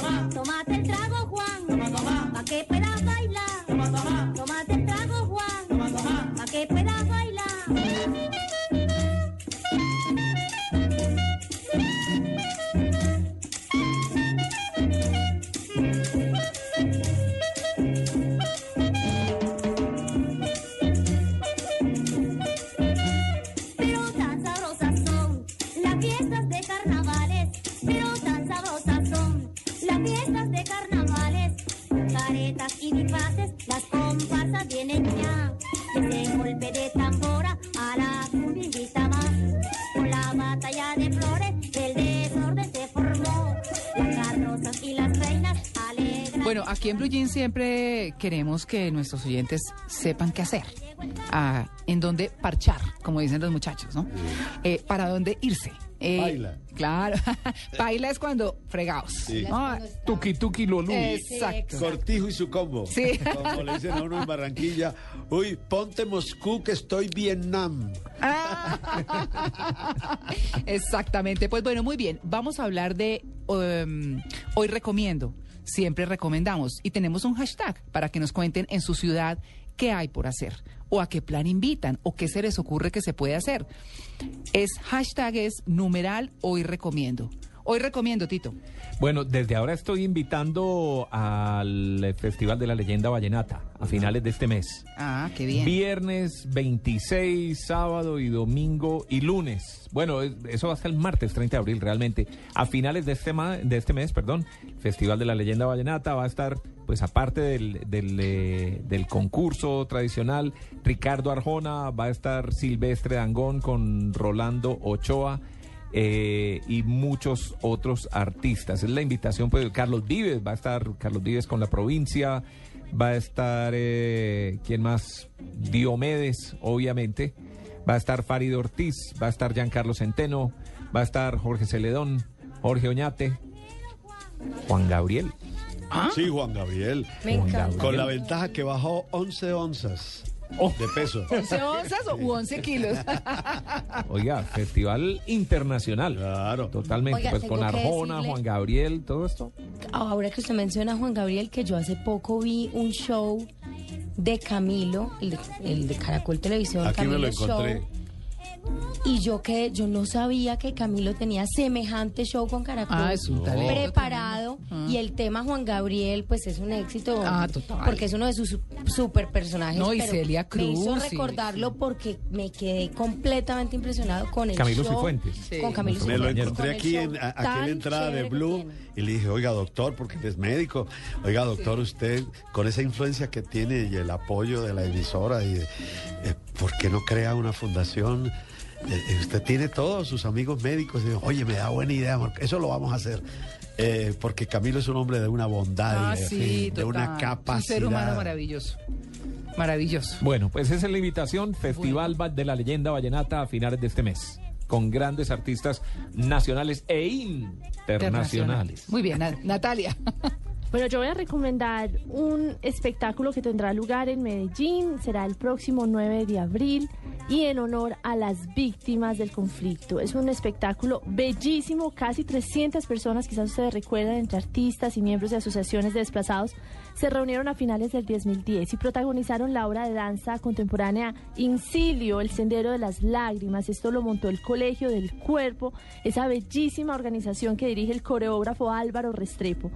Tómate el trago, Juan, Bueno, aquí en Blue Jeans siempre queremos que nuestros oyentes sepan qué hacer, ah, en dónde parchar, como dicen los muchachos, ¿no? Eh, para dónde irse. Eh, Baila. Claro, baila es cuando fregados. Sí. ¿no? Tuki tuki lolu. Exacto. Cortijo y su combo. Sí. Como le dicen a uno en Barranquilla, uy, ponte Moscú que estoy Vietnam. Exactamente. Pues bueno, muy bien. Vamos a hablar de um, hoy recomiendo. Siempre recomendamos y tenemos un hashtag para que nos cuenten en su ciudad qué hay por hacer o a qué plan invitan o qué se les ocurre que se puede hacer. Es hashtag es numeral hoy recomiendo. Hoy recomiendo, Tito. Bueno, desde ahora estoy invitando al Festival de la Leyenda Vallenata a finales de este mes. Ah, qué bien. Viernes 26, sábado y domingo y lunes. Bueno, es- eso va hasta el martes 30 de abril realmente. A finales de este, ma- de este mes, perdón, Festival de la Leyenda Vallenata va a estar, pues aparte del, del, eh, del concurso tradicional, Ricardo Arjona, va a estar Silvestre Dangón con Rolando Ochoa. Eh, y muchos otros artistas. Es la invitación, pues, Carlos Vives, va a estar Carlos Vives con la provincia, va a estar, eh, ¿quién más? Diomedes, obviamente, va a estar Farid Ortiz, va a estar Giancarlo Centeno, va a estar Jorge Celedón, Jorge Oñate, Juan Gabriel. Sí, Juan Gabriel. Me Juan encanta. Gabriel. Con la ventaja que bajó 11 onzas. De peso. ¿11 onzas u 11 kilos? Oiga, festival internacional. Claro. Totalmente, Oiga, pues con Arjona, decirle- Juan Gabriel, todo esto. Ahora que usted menciona a Juan Gabriel, que yo hace poco vi un show de Camilo, el de, el de Caracol Televisión, Aquí me Camilo lo encontré. Show. Y yo que yo no sabía que Camilo tenía semejante show con Caracol. Ah, es un talento preparado tremendo. y el tema Juan Gabriel pues es un éxito Ah, total. porque es uno de sus su- super personajes No, y pero Celia me hizo Cruz, recordarlo porque me quedé completamente impresionado con el Camilo show Cifuentes. Sí. con Camilo Me lo encontré aquí en aquí la entrada de Blue y le dije, oiga doctor, porque es médico, oiga doctor, usted con esa influencia que tiene y el apoyo de la emisora, y, eh, ¿por qué no crea una fundación? Eh, usted tiene todos sus amigos médicos y oye, me da buena idea, amor, eso lo vamos a hacer. Eh, porque Camilo es un hombre de una bondad Ah, y de, sí, de una capacidad. Un ser humano maravilloso. Maravilloso. Bueno, pues esa es la invitación, Festival Va- de la Leyenda Vallenata a finales de este mes, con grandes artistas nacionales e internacionales. Muy bien, Na- Natalia. Bueno, yo voy a recomendar un espectáculo que tendrá lugar en Medellín, será el próximo 9 de abril y en honor a las víctimas del conflicto. Es un espectáculo bellísimo, casi 300 personas, quizás ustedes recuerdan, entre artistas y miembros de asociaciones de desplazados, se reunieron a finales del 2010 y protagonizaron la obra de danza contemporánea Incilio, el Sendero de las Lágrimas. Esto lo montó el Colegio del Cuerpo, esa bellísima organización que dirige el coreógrafo Álvaro Restrepo.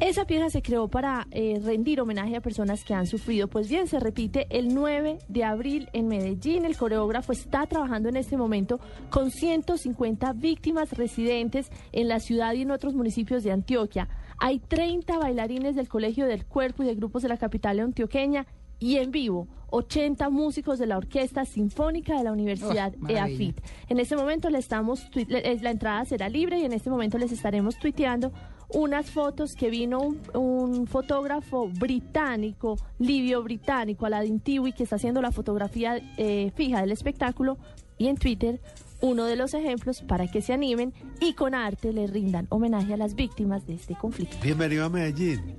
Esa pieza se creó para eh, rendir homenaje a personas que han sufrido. Pues bien, se repite el 9 de abril en Medellín. El coreógrafo está trabajando en este momento con 150 víctimas residentes en la ciudad y en otros municipios de Antioquia. Hay 30 bailarines del Colegio del Cuerpo y de grupos de la capital antioqueña y en vivo 80 músicos de la Orquesta Sinfónica de la Universidad Oh. EAFIT. En este momento le estamos la entrada será libre y en este momento les estaremos tuiteando unas fotos que vino un, un fotógrafo británico, Livio británico, Aladin Tiwi, que está haciendo la fotografía eh, fija del espectáculo y en Twitter uno de los ejemplos para que se animen y con arte le rindan homenaje a las víctimas de este conflicto. Bienvenido a Medellín.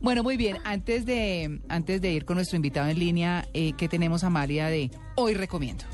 Bueno, muy bien. Antes de, antes de ir con nuestro invitado en línea, eh, ¿qué tenemos, Amalia, de hoy recomiendo?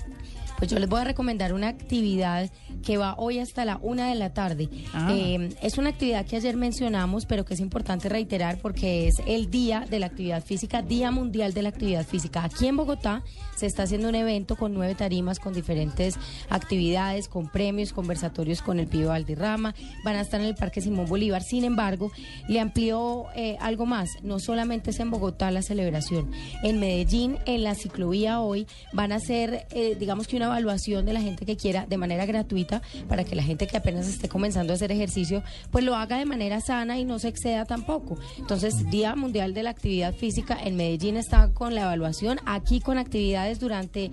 Pues yo les voy a recomendar una actividad que va hoy hasta la una de la tarde. Ah. Eh, es una actividad que ayer mencionamos, pero que es importante reiterar porque es el Día de la Actividad Física, Día Mundial de la Actividad Física. Aquí en Bogotá se está haciendo un evento con nueve tarimas, con diferentes actividades, con premios, conversatorios con el Pío Valderrama. Van a estar en el Parque Simón Bolívar. Sin embargo, le amplió eh, algo más. No solamente es en Bogotá la celebración. En Medellín, en la ciclovía hoy, van a hacer, eh, digamos que una evaluación de la gente que quiera de manera gratuita para que la gente que apenas esté comenzando a hacer ejercicio, pues lo haga de manera sana y no se exceda tampoco. Entonces, Día Mundial de la Actividad Física en Medellín está con la evaluación, aquí con actividades durante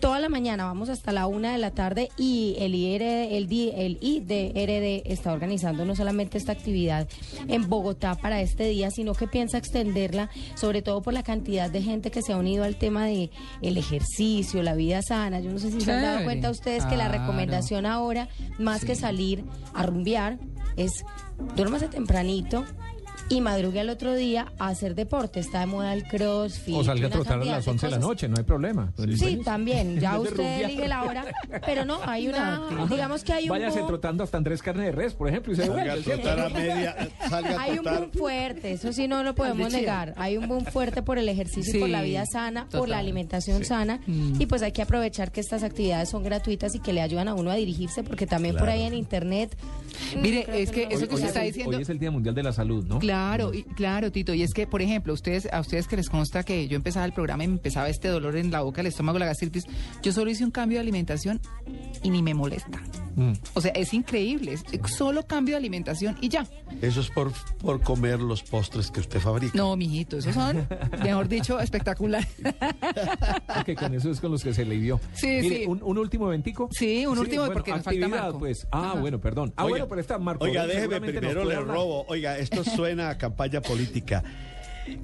toda la mañana, vamos hasta la una de la tarde y el IR, el, di- el IDRD está organizando no solamente esta actividad en Bogotá para este día, sino que piensa extenderla, sobre todo por la cantidad de gente que se ha unido al tema de el ejercicio, la vida sana. Yo no sé si se han dado Chévere. cuenta ustedes que la recomendación ahora, más que salir a rumbear, es duérmase tempranito. Y madrugue al otro día a hacer deporte. Está de moda el crossfit. O salga a trotar a las 11 de la noche, no hay problema. Sí, también. Ya usted elige la hora. Pero no, hay una. digamos que hay un. Váyase boom- trotando hasta Andrés Carne de Res, por ejemplo, y se Salga a trotar a media, salga a Hay un boom fuerte, eso sí no lo podemos negar. Hay un boom fuerte por el ejercicio y por la vida sana, por la alimentación sana. Mm. Y pues hay que aprovechar que estas actividades son gratuitas y que le ayudan a uno a dirigirse, porque también por ahí en internet. Mire, es que no- eso que es está diciendo- Hoy es el Día Mundial de la Salud, ¿no? Claro, y, claro, Tito. Y es que, por ejemplo, ustedes, a ustedes que les consta que yo empezaba el programa y me empezaba este dolor en la boca, el estómago, la gastritis, yo solo hice un cambio de alimentación y ni me molesta. Mm. O sea, es increíble. es solo cambio de alimentación y ya. Eso es por, por comer los postres que usted fabrica. No, mijito, esos son, mejor dicho, espectacular. Porque con eso es con los que se le dio. Sí, Mire, sí. Un, un último eventico. Sí, un último, porque nos falta Marco. Pues. Ah, Ajá. bueno, perdón. Ah, Oiga, bueno, pero está Marco. Oiga, déjeme primero le robo. Oiga, esto suena a campaña política.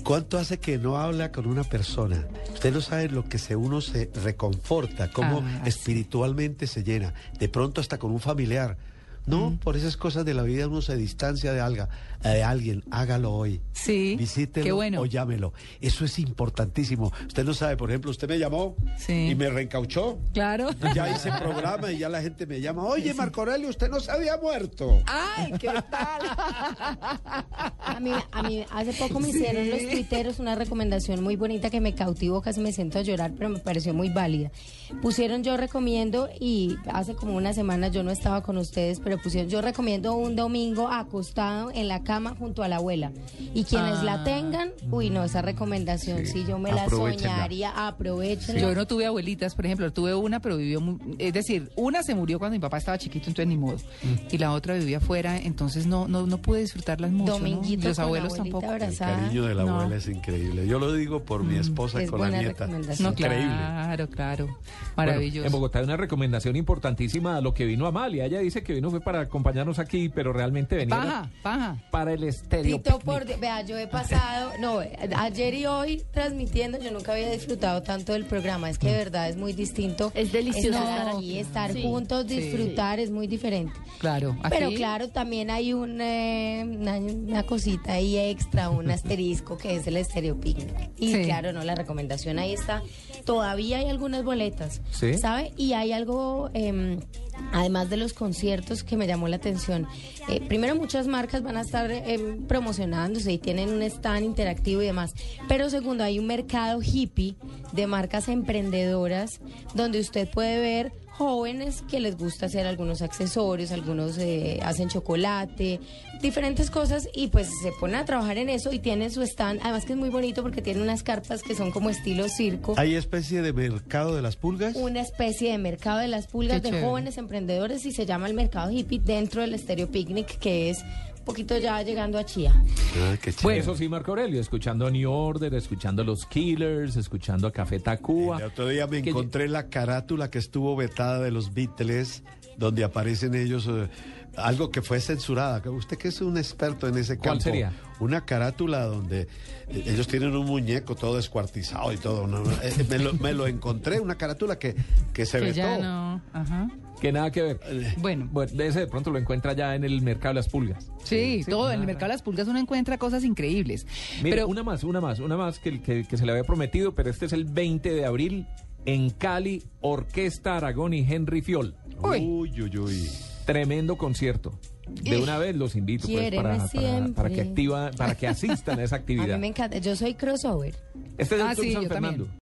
¿Cuánto hace que no habla con una persona? Usted no sabe lo que se uno se reconforta, cómo Ah, espiritualmente se llena. De pronto hasta con un familiar. No, por esas cosas de la vida uno se distancia de, alga, de alguien. Hágalo hoy. Sí, Visítelo qué bueno. o llámelo. Eso es importantísimo. Usted no sabe, por ejemplo, usted me llamó Sí. y me reencauchó. Claro. Ya hice programa y ya la gente me llama. Oye, Marco Aurelio, usted no se había muerto. Ay, ¿qué tal? A mí, a mí hace poco me hicieron los tuiteros una recomendación muy bonita que me cautivó, casi me siento a llorar, pero me pareció muy válida. Pusieron yo recomiendo y hace como una semana yo no estaba con ustedes, pero pusieron yo recomiendo un domingo acostado en la cama junto a la abuela. Y quienes Ah. la tengan, uy no, esa recomendación, si yo me la soñaría, aprovechenla. Yo no tuve abuelitas, por ejemplo, tuve una, pero vivió, es decir, una se murió cuando mi papá estaba chiquito, entonces ni modo, y la otra vivía afuera, entonces no no no pude disfrutarlas mucho, ¿no? Dominguito los con abuelos tampoco. El abrazada. cariño de la No. abuela es increíble. Yo lo digo por mi esposa Es con la buena nieta. recomendación. No, Increíble. claro, claro, Bueno, maravilloso. en Bogotá hay una recomendación importantísima a lo que vino Amalia. Ella dice que vino fue para acompañarnos aquí, pero realmente venía Paja, paja. para el estéreo. Tito, por, Dios, yo he pasado, no, ayer y hoy transmitiendo, yo nunca había disfrutado tanto del programa, es que de verdad es muy distinto. Es delicioso estar estar aquí, estar Sí. juntos, Sí. disfrutar, es muy diferente. Claro, aquí- Pero claro, también hay un, eh, una, una cosita ahí extra, un asterisco que es el estéreo picnic. Y Sí. claro, no, la recomendación ahí está. Todavía hay algunas boletas, Sí. ¿sabe? Y hay algo, eh, además de los conciertos, que me llamó la atención. Eh, primero, muchas marcas van a estar eh, promocionándose y tienen un stand interactivo y demás. Pero segundo, hay un mercado hippie de marcas emprendedoras donde usted puede ver jóvenes que les gusta hacer algunos accesorios, algunos eh, hacen chocolate, diferentes cosas y pues se ponen a trabajar en eso y tienen su stand, además que es muy bonito porque tiene unas carpas que son como estilo circo. ¿Hay especie de mercado de las pulgas? Una especie de mercado de las pulgas Qué de chévere. jóvenes emprendedores y se llama el mercado hippie dentro del Estéreo Picnic que es poquito ya llegando a Chía. Ah, qué chévere. Eso sí, Marco Aurelio, escuchando a New Order, escuchando a los Killers, escuchando a Café Tacuba. El otro día me encontré la carátula que estuvo vetada de los Beatles, donde aparecen ellos, eh, algo que fue censurada. Usted que es un experto en ese ¿Cuál campo. sería? Una carátula donde eh, ellos tienen un muñeco todo descuartizado y todo. ¿no? Eh, me, lo, me lo encontré, una carátula que, que se que vetó. ya no, ajá que nada que ver. Bueno. bueno de ese de pronto lo encuentra ya en el mercado de las pulgas. Sí, todo. En el mercado de las pulgas uno encuentra cosas increíbles. Mira, pero... una más, una más, una más que, que, se le había prometido, pero este es el 20 de abril en Cali, Orquesta Aragón y Henry Fiol. Uy, uy, uy. Tremendo concierto. De una vez los invito pues, para, que activa, para que asistan a esa actividad. A mí me encanta. Yo soy crossover. Este es el ah, sí, San Fernando. También.